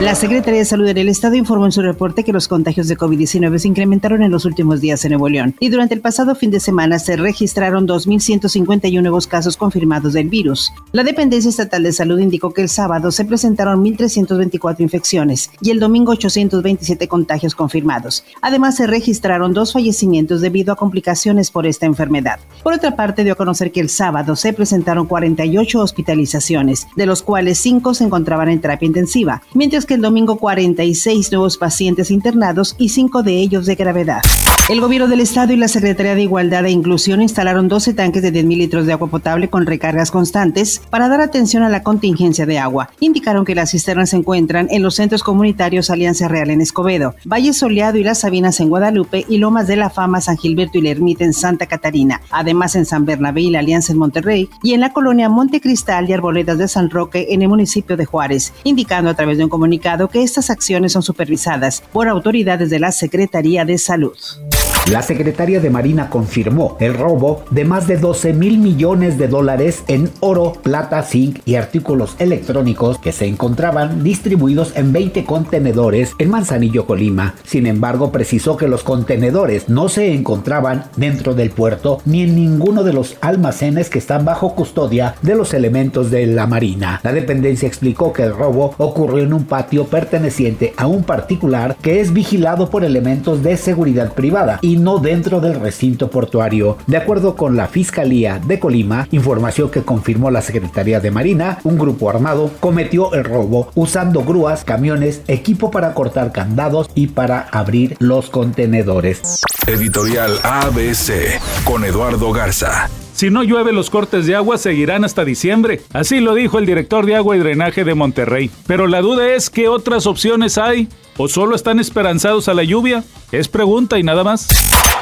La Secretaría de Salud del Estado informó en su reporte que los contagios de COVID-19 se incrementaron en los últimos días en Nuevo León y durante el pasado fin de semana se registraron 2.151 nuevos casos confirmados del virus. La Dependencia Estatal de Salud indicó que el sábado se presentaron 1.324 infecciones y el domingo 827 contagios confirmados. Además, se registraron dos fallecimientos debido a complicaciones por esta enfermedad. Por otra parte, dio a conocer que el sábado se presentaron 48 hospitalizaciones, de los cuales 5 se encontraban en terapia intensiva, mientras que el domingo 46 nuevos pacientes internados y 5 de ellos de gravedad. El gobierno del estado y la Secretaría de Igualdad e Inclusión instalaron 12 tanques de 10.000 litros de agua potable con recargas constantes para dar atención a la contingencia de agua. Indicaron que las cisternas se encuentran en los centros comunitarios Alianza Real en Escobedo, Valle Soleado y Las Sabinas en Guadalupe y Lomas de la Fama San Gilberto y la Ermita en Santa Catarina. Además en San Bernabé y la Alianza en Monterrey y en la colonia Monte Cristal y Arboledas de San Roque en el municipio de Juárez, indicando a través de un comunicado que estas acciones son supervisadas por autoridades de la Secretaría de Salud. La Secretaría de Marina confirmó el robo de más de 12 mil millones de dólares en oro, plata, zinc y artículos electrónicos que se encontraban distribuidos en 20 contenedores en Manzanillo, Colima. Sin embargo, precisó que los contenedores no se encontraban dentro del puerto ni en ninguno de los almacenes que están bajo custodia de los elementos de la Marina. La dependencia explicó que el robo ocurrió en un patio perteneciente a un particular que es vigilado por elementos de seguridad privada y no dentro del recinto portuario. De acuerdo con la Fiscalía de Colima, información que confirmó la Secretaría de Marina, un grupo armado cometió el robo usando grúas, camiones, equipo para cortar candados y para abrir los contenedores. Editorial ABC con Eduardo Garza. Si no llueve, los cortes de agua seguirán hasta diciembre. Así lo dijo el director de agua y drenaje de Monterrey. Pero la duda es qué otras opciones hay. ¿O solo están esperanzados a la lluvia? Es pregunta y nada más.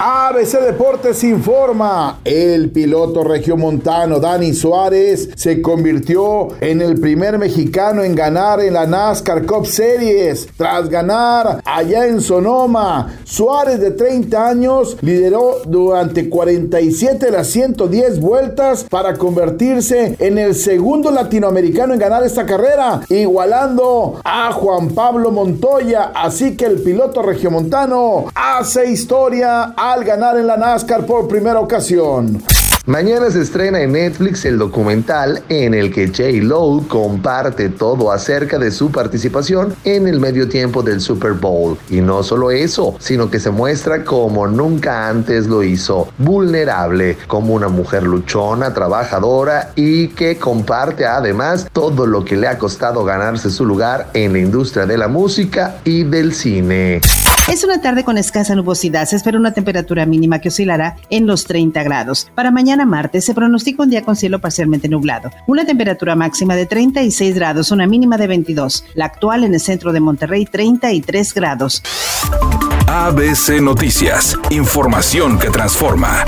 ABC Deportes informa, el piloto regiomontano Dani Suárez se convirtió en el primer mexicano en ganar en la NASCAR Cup Series. Tras ganar allá en Sonoma, Suárez de 30 años lideró durante 47 de las 110 vueltas para convertirse en el segundo latinoamericano en ganar esta carrera, igualando a Juan Pablo Montoya. Así que el piloto regiomontano hace historia al ganar en la NASCAR por primera ocasión. Mañana se estrena en Netflix el documental en el que J. Lo comparte todo acerca de su participación en el medio tiempo del Super Bowl. Y no solo eso, sino que se muestra como nunca antes lo hizo, vulnerable, como una mujer luchona, trabajadora y que comparte además todo lo que le ha costado ganarse su lugar en la industria de la música y del cine. Es una tarde con escasa nubosidad. Se espera una temperatura mínima que oscilará en los 30 grados. Para mañana martes se pronostica un día con cielo parcialmente nublado. Una temperatura máxima de 36 grados, una mínima de 22. La actual en el centro de Monterrey, 33 grados. ABC Noticias. Información que transforma.